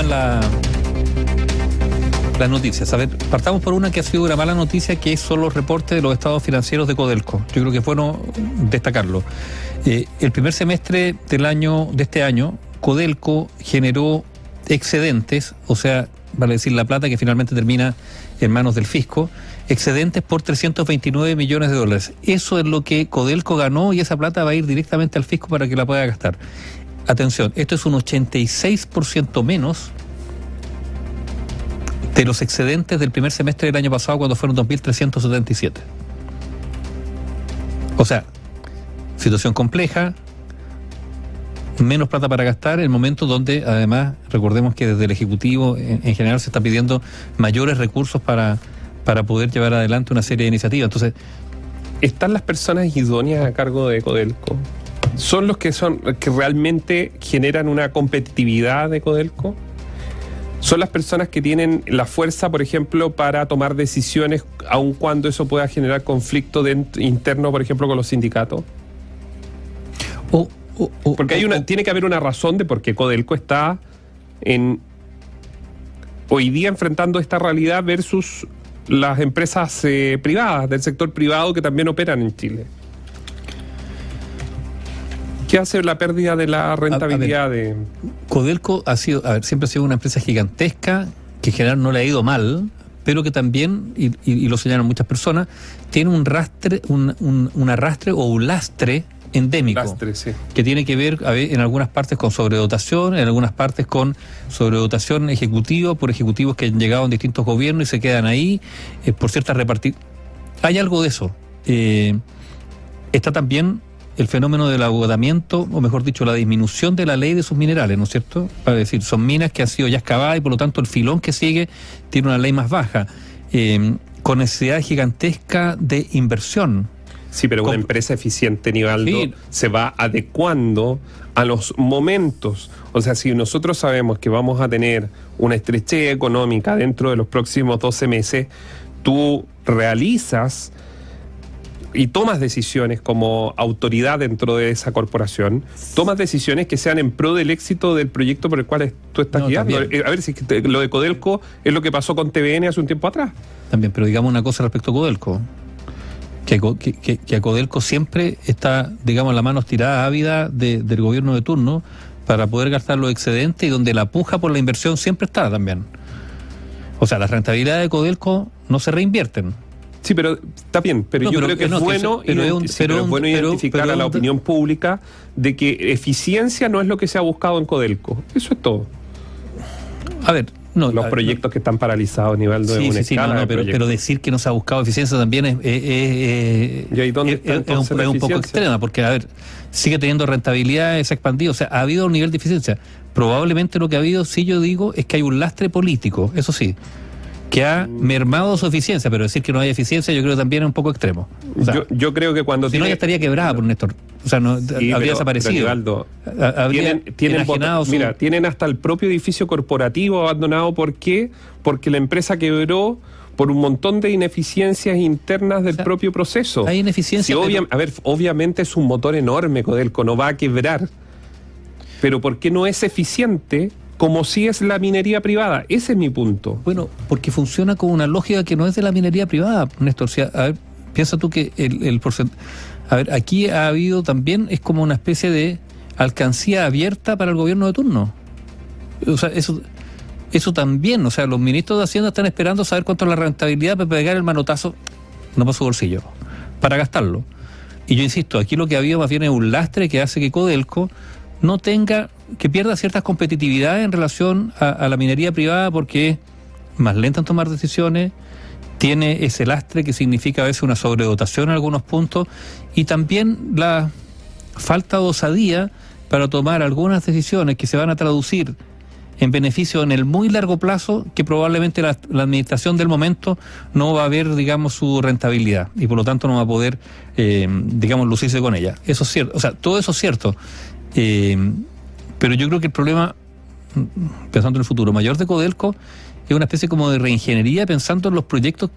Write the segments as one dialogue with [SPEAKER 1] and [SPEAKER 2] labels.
[SPEAKER 1] la, las noticias. A ver, partamos por una que ha sido una mala noticia, que son los reportes de los estados financieros de Codelco. Yo creo que es bueno destacarlo. Eh, el primer semestre del año, de este año, Codelco generó excedentes, o sea, vale decir la plata que finalmente termina en manos del fisco, excedentes por 329 millones de dólares. Eso es lo que Codelco ganó y esa plata va a ir directamente al fisco para que la pueda gastar. Atención, esto es un 86% menos de los excedentes del primer semestre del año pasado cuando fueron 2.377. O sea, situación compleja, menos plata para gastar en el momento donde además recordemos que desde el Ejecutivo en, general se está pidiendo mayores recursos para, para poder llevar adelante una serie de iniciativas. Entonces,
[SPEAKER 2] ¿están las personas idóneas a cargo de Codelco? ¿Son los que son que realmente generan una competitividad de Codelco? ¿Son las personas que tienen la fuerza, por ejemplo, para tomar decisiones, aun cuando eso pueda generar conflicto interno, por ejemplo, con los sindicatos?
[SPEAKER 1] O,
[SPEAKER 2] porque hay una, tiene que haber una razón de por qué Codelco está en hoy día enfrentando esta realidad versus las empresas eh, privadas del sector privado que también operan en Chile. ¿Qué hace la pérdida de la rentabilidad de...?
[SPEAKER 1] Codelco ha sido, a ver, siempre ha sido una empresa gigantesca que en general no le ha ido mal, pero que también, y, lo señalan muchas personas, tiene un rastre, un, un arrastre o un lastre endémico, que tiene que ver en algunas partes con sobredotación, en algunas partes con sobredotación ejecutiva por ejecutivos que han llegado en distintos gobiernos y se quedan ahí eh, por ciertas repartidas. Hay algo de eso. Eh, está también el fenómeno del agotamiento, o mejor dicho, la disminución de la ley de sus minerales, ¿no es cierto? Para decir, son minas que han sido ya excavadas y por lo tanto el filón que sigue tiene una ley más baja, eh, con necesidad gigantesca de inversión.
[SPEAKER 2] Sí, pero una empresa eficiente, Nivaldo, se va adecuando a los momentos. O sea, si nosotros sabemos que vamos a tener una estrechez económica dentro de los próximos 12 meses, tú realizas y tomas decisiones como autoridad dentro de esa corporación, tomas decisiones que sean en pro del éxito del proyecto por el cual tú estás guiando. Eh, a ver, si lo de Codelco es lo que pasó con TVN hace un tiempo atrás.
[SPEAKER 1] También, pero digamos una cosa respecto a Codelco que, que, a Codelco siempre está, digamos, la mano estirada ávida del gobierno de turno para poder gastar los excedentes y donde la puja por la inversión siempre está también. O sea, las rentabilidades de Codelco no se reinvierten.
[SPEAKER 2] Sí, pero está bien, pero yo creo que es bueno, bueno identificar a la opinión pública de que eficiencia no es lo que se ha buscado en Codelco. Eso es todo.
[SPEAKER 1] A ver,
[SPEAKER 2] no, los proyectos que están paralizados a nivel de sí, sí, sí, no,
[SPEAKER 1] pero, decir que no se ha buscado eficiencia también es, es, un, poco extrema, porque, a ver, sigue teniendo rentabilidad, se ha expandido, o sea, ha habido un nivel de eficiencia. Probablemente lo que ha habido, sí yo digo, es que hay un lastre político, eso sí que ha mermado su eficiencia, pero decir que no hay eficiencia yo creo también es un poco extremo.
[SPEAKER 2] yo, creo que cuando
[SPEAKER 1] si no ya estaría quebrada por Néstor. O sea, no, habría desaparecido.
[SPEAKER 2] tienen, tienen, mira, tienen hasta el propio edificio corporativo abandonado. ¿Por qué? Porque la empresa quebró por un montón de ineficiencias internas del propio proceso.
[SPEAKER 1] Hay ineficiencia.
[SPEAKER 2] A ver, obviamente es un motor enorme, Codelco, no va a quebrar. Pero ¿por qué no es eficiente como si es la minería privada. Ese es mi punto.
[SPEAKER 1] Bueno, porque funciona con una lógica que no es de la minería privada, Néstor. a ver, piensa tú que el, el porcentaje... A ver, aquí ha habido también, es como una especie de alcancía abierta para el gobierno de turno. O sea, eso, eso también, o sea, los ministros de Hacienda están esperando saber cuánto es la rentabilidad para pegar el manotazo, no para su bolsillo, para gastarlo. Y yo insisto, aquí lo que ha habido más bien es un lastre que hace que Codelco no tenga que pierda ciertas competitividades en relación a, la minería privada porque es más lenta en tomar decisiones, tiene ese lastre que significa a veces una sobredotación en algunos puntos y también la falta de osadía para tomar algunas decisiones que se van a traducir en beneficio en el muy largo plazo que probablemente la, administración del momento no va a ver, digamos, su rentabilidad y por lo tanto no va a poder, eh, digamos, lucirse con ella. Eso es cierto, o sea, todo eso es cierto. Eh, pero yo creo que el problema, pensando en el futuro mayor de Codelco, es una especie como de reingeniería pensando en los proyectos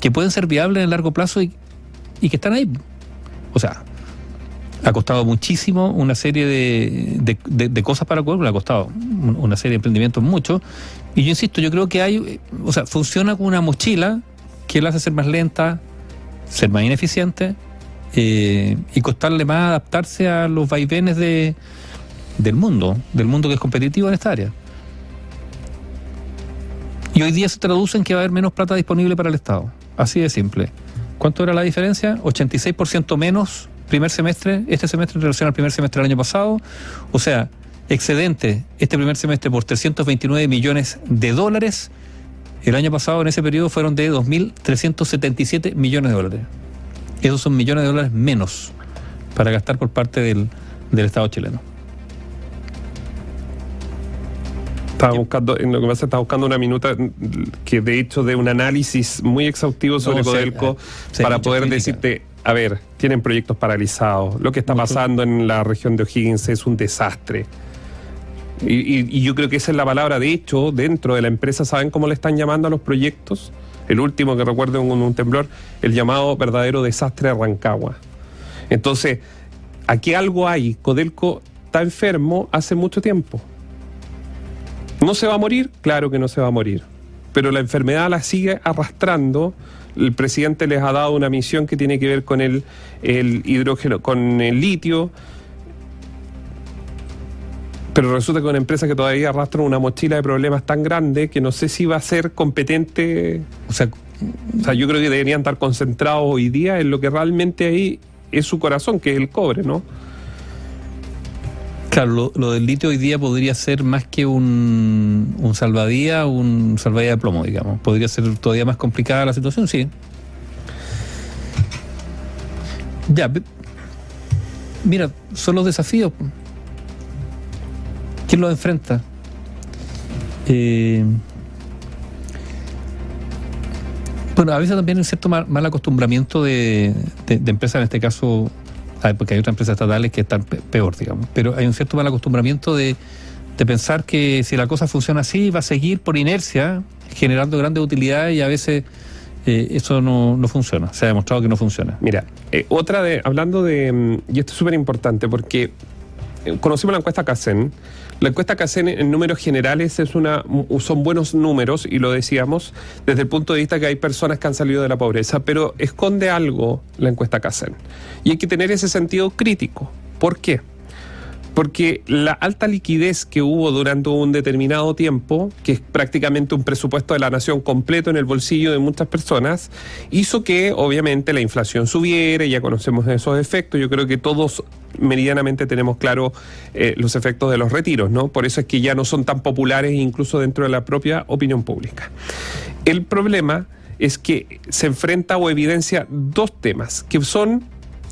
[SPEAKER 1] que pueden ser viables en el largo plazo y, que están ahí. O sea, ha costado muchísimo una serie de, cosas para Codelco, ha costado una serie de emprendimientos muchos. Y yo insisto, yo creo que hay, o sea, funciona como una mochila que la hace ser más lenta, ser más ineficiente eh, y costarle más adaptarse a los vaivenes de, del mundo, del mundo que es competitivo en esta área. Y hoy día se traduce en que va a haber menos plata disponible para el Estado. Así de simple. ¿Cuánto era la diferencia? 86% menos primer semestre, este semestre en relación al primer semestre del año pasado. O sea, excedente este primer semestre por 329 millones de dólares. El año pasado en ese periodo fueron de 2.377 millones de dólares. Esos son millones de dólares menos para gastar por parte del, del Estado chileno.
[SPEAKER 2] Estaba buscando, en lo que pasa, estaba buscando una minuta que de hecho de un análisis muy exhaustivo sobre Codelco para poder decirte, a ver, tienen proyectos paralizados, lo que está pasando en la región de O'Higgins es un desastre. Y, yo creo que esa es la palabra. De hecho, dentro de la empresa, ¿saben cómo le están llamando a los proyectos? El último que recuerdo en un, temblor, el llamado verdadero desastre de Rancagua. Entonces, aquí algo hay. Codelco está enfermo hace mucho tiempo. ¿No se va a morir? Claro que no se va a morir. Pero la enfermedad la sigue arrastrando. El presidente les ha dado una misión que tiene que ver con el, hidrógeno, con el litio. Pero resulta que una empresa que todavía arrastra una mochila de problemas tan grande que no sé si va a ser competente. O sea, o sea, yo creo que deberían estar concentrados hoy día en lo que realmente ahí es su corazón, que es el cobre, ¿no?
[SPEAKER 1] Claro, lo, del litio hoy día podría ser más que un, un salvadía, un salvadía de plomo, digamos. Podría ser todavía más complicada la situación, sí. Ya, mira, son los desafíos. ¿Quién los enfrenta? Eh, bueno, a veces también hay cierto mal, acostumbramiento de, de empresas, en este caso porque hay otras empresas estatales que están peor, digamos. Pero hay un cierto mal acostumbramiento de, pensar que si la cosa funciona así, va a seguir por inercia generando grandes utilidades y a veces eh, eso no, funciona. Se ha demostrado que no funciona.
[SPEAKER 2] Mira, eh, otra de, hablando de, mm, y esto es súper importante porque conocimos la encuesta CACEN la encuesta que en números generales es una, son buenos números, y lo decíamos, desde el punto de vista que hay personas que han salido de la pobreza, pero esconde algo la encuesta que. Y hay que tener ese sentido crítico. ¿Por qué? Porque la alta liquidez que hubo durante un determinado tiempo, que es prácticamente un presupuesto de la nación completo en el bolsillo de muchas personas, hizo que obviamente la inflación subiera, ya conocemos esos efectos, yo creo que todos meridianamente tenemos claro eh, los efectos de los retiros, ¿no? Por eso es que ya no son tan populares incluso dentro de la propia opinión pública. El problema es que se enfrenta o evidencia dos temas, que son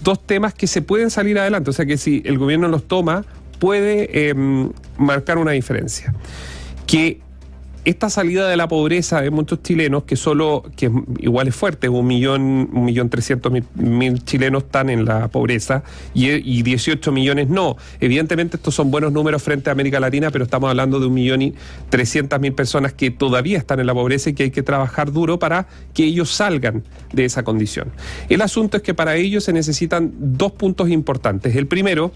[SPEAKER 2] dos temas que se pueden salir adelante, o sea que si el gobierno los toma, puede em, marcar una diferencia. Que esta salida de la pobreza de muchos chilenos, que solo, que igual es fuerte, un millón, un millón trescientos mil, chilenos están en la pobreza y, y, 18 millones no. Evidentemente estos son buenos números frente a América Latina, pero estamos hablando de un millón y trescientas mil personas que todavía están en la pobreza y que hay que trabajar duro para que ellos salgan de esa condición. El asunto es que para ello se necesitan dos puntos importantes. El primero,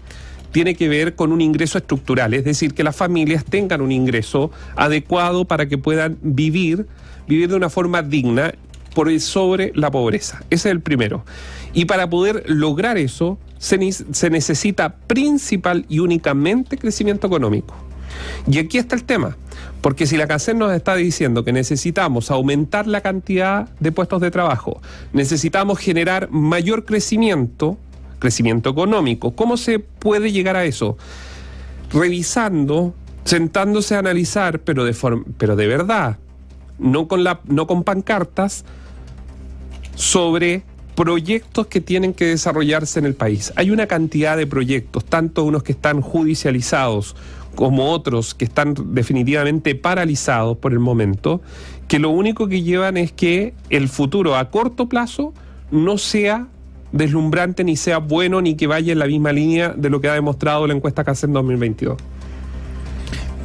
[SPEAKER 2] tiene que ver con un ingreso estructural, es decir, que las familias tengan un ingreso adecuado para que puedan vivir, vivir de una forma digna por sobre la pobreza. Ese es el primero. Y para poder lograr eso, se, se necesita principal y únicamente crecimiento económico. Y aquí está el tema, porque si la CACEN nos está diciendo que necesitamos aumentar la cantidad de puestos de trabajo, necesitamos generar mayor crecimiento, crecimiento económico. ¿Cómo se puede llegar a eso? Revisando, sentándose a analizar, pero de, pero de verdad, no con, la, no con pancartas, sobre proyectos que tienen que desarrollarse en el país. Hay una cantidad de proyectos, tanto unos que están judicializados como otros que están definitivamente paralizados por el momento, que lo único que llevan es que el futuro a corto plazo no sea deslumbrante, ni sea bueno, ni que vaya en la misma línea de lo que ha demostrado la encuesta que hace en 2022.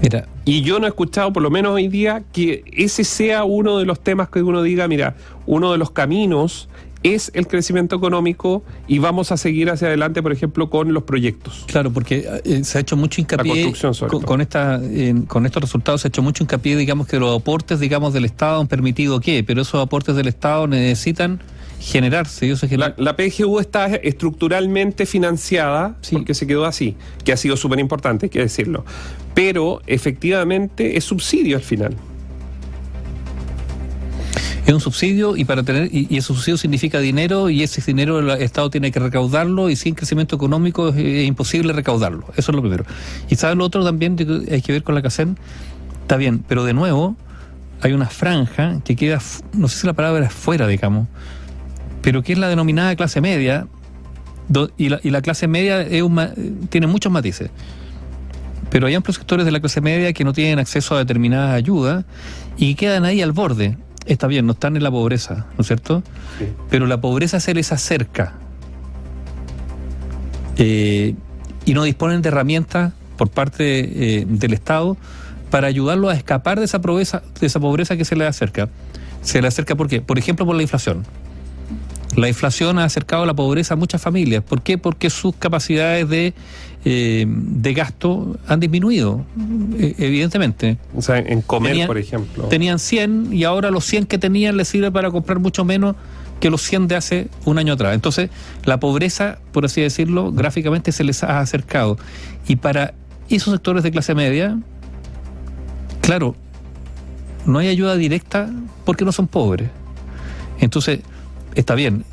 [SPEAKER 2] Mira. Y yo no he escuchado, por lo menos hoy día, que ese sea uno de los temas que uno diga, mira, uno de los caminos es el crecimiento económico y vamos a seguir hacia adelante, por ejemplo, con los proyectos.
[SPEAKER 1] Claro, porque eh, se ha hecho mucho hincapié con, esta, con estos resultados se ha hecho mucho hincapié, digamos, que los aportes, digamos, del Estado han permitido qué, pero esos aportes del Estado necesitan generarse.
[SPEAKER 2] La, PGU está estructuralmente financiada porque se quedó así, que ha sido súper importante, hay que decirlo. Pero efectivamente es subsidio al final.
[SPEAKER 1] Es un subsidio y para tener y, ese subsidio significa dinero y ese dinero el Estado tiene que recaudarlo y sin crecimiento económico es, imposible recaudarlo. Eso es lo primero. Y sabes lo otro también hay que ver con la CACEN. Está bien, pero de nuevo hay una franja que queda, no sé si la palabra es fuera, digamos, pero que es la denominada clase media y la, y la clase media es tiene muchos matices. Pero hay amplios sectores de la clase media que no tienen acceso a determinadas ayudas y quedan ahí al borde está bien, no están en la pobreza, ¿no es cierto? Pero la pobreza se les acerca. Eh, y no disponen de herramientas por parte eh, del Estado para ayudarlos a escapar de esa pobreza, de esa pobreza que se les acerca. Se les acerca ¿por qué? Por ejemplo, por la inflación. La inflación ha acercado la pobreza a muchas familias. ¿Por qué? Porque sus capacidades de, eh, de gasto han disminuido, eh, evidentemente.
[SPEAKER 2] O sea, en comer, por ejemplo.
[SPEAKER 1] Tenían 100 y ahora los 100 que tenían les sirve para comprar mucho menos que los 100 de hace un año atrás. Entonces, la pobreza, por así decirlo, gráficamente se les ha acercado. Y para esos sectores de clase media, claro, no hay ayuda directa porque no son pobres. Entonces, está bien.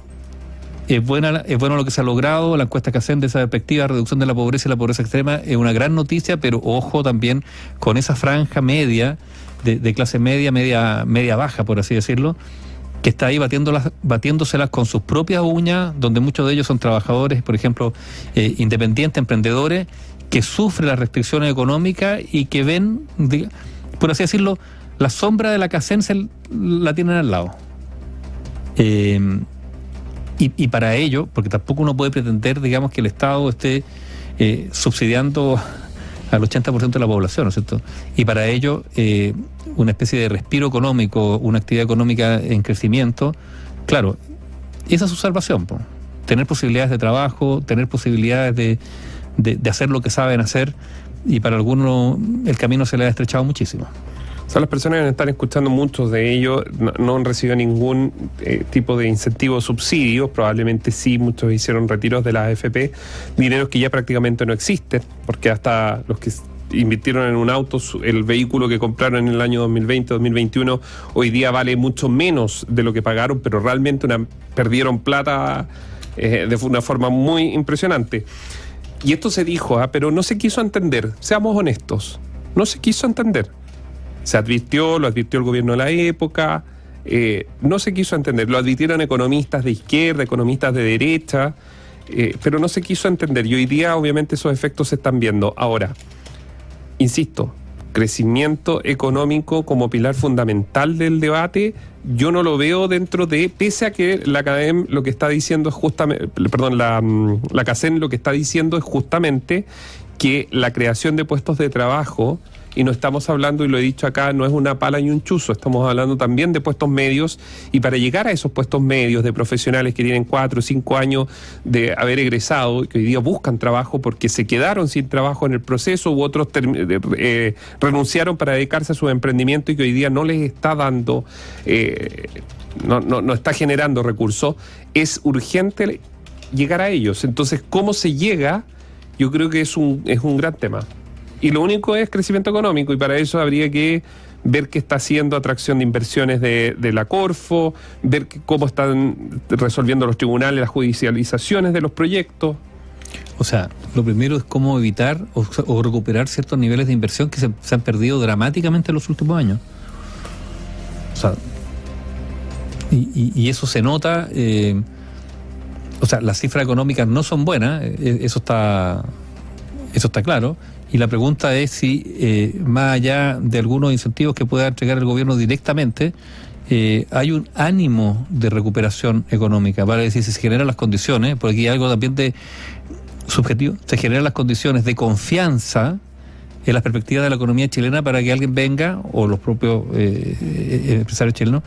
[SPEAKER 1] Es, buena, es bueno lo que se ha logrado, la encuesta que hacen de esa perspectiva, reducción de la pobreza y la pobreza extrema, es una gran noticia, pero ojo también con esa franja media, de, clase media, media, media baja, por así decirlo, que está ahí batiéndolas, batiéndoselas con sus propias uñas, donde muchos de ellos son trabajadores, por ejemplo, eh, independientes, emprendedores, que sufren las restricciones económicas y que ven, por así decirlo, la sombra de la CACEN la tienen al lado. Eh, y, para ello, porque tampoco uno puede pretender, digamos, que el Estado esté eh, subsidiando al 80% de la población, ¿no es cierto? Y para ello, eh, una especie de respiro económico, una actividad económica en crecimiento, claro, esa es su salvación, tener posibilidades de trabajo, tener posibilidades de, de hacer lo que saben hacer, y para algunos el camino se le ha estrechado muchísimo.
[SPEAKER 2] O las personas que están escuchando, muchos de ellos no, han recibido ningún eh, tipo de incentivo o subsidio, probablemente sí, muchos hicieron retiros de la AFP, dineros que ya prácticamente no existen, porque hasta los que invirtieron en un auto, el vehículo que compraron en el año 2020, 2021, hoy día vale mucho menos de lo que pagaron, pero realmente perdieron plata eh, de una forma muy impresionante. Y esto se dijo, ¿ah? pero no se quiso entender, seamos honestos, no se quiso entender. Se advirtió, lo advirtió el gobierno de la época, eh, no se quiso entender, lo advirtieron economistas de izquierda, economistas de derecha, eh, pero no se quiso entender y hoy día obviamente esos efectos se están viendo. Ahora, insisto, crecimiento económico como pilar fundamental del debate, yo no lo veo dentro de, pese a que la CADEM lo que está diciendo es justamente, perdón, la, mm, la CACEN lo que está diciendo es justamente que la creación de puestos de trabajo y no estamos hablando, y lo he dicho acá, no es una pala y un chuzo, estamos hablando también de puestos medios y para llegar a esos puestos medios de profesionales que tienen cuatro o cinco años de haber egresado que hoy día buscan trabajo porque se quedaron sin trabajo en el proceso u otros eh, renunciaron para dedicarse a su emprendimiento y que hoy día no les está dando, eh, no, no, no está generando recursos, es urgente llegar a ellos. Entonces, ¿cómo se llega? Yo creo que es un, es un gran tema. Y lo único es crecimiento económico y para eso habría que ver qué está haciendo atracción de inversiones de, la Corfo, ver cómo están resolviendo los tribunales las judicializaciones de los proyectos.
[SPEAKER 1] O sea, lo primero es cómo evitar o, recuperar ciertos niveles de inversión que se, han perdido dramáticamente en los últimos años. O sea, y, eso se nota. Eh, o sea, las cifras económicas no son buenas, eh, eso está, eso está claro. Y la pregunta es si, eh, más allá de algunos incentivos que pueda entregar el gobierno directamente, eh, hay un ánimo de recuperación económica, vale decir, si se generan las condiciones, porque aquí hay algo también de subjetivo, se generan las condiciones de confianza en las perspectivas de la economía chilena para que alguien venga, o los propios eh, empresarios chilenos,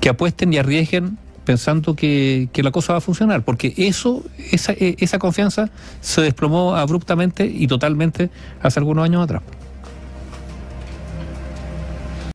[SPEAKER 1] que apuesten y arriesguen pensando que, que, la cosa va a funcionar, porque eso, esa, esa confianza se desplomó abruptamente y totalmente hace algunos años atrás.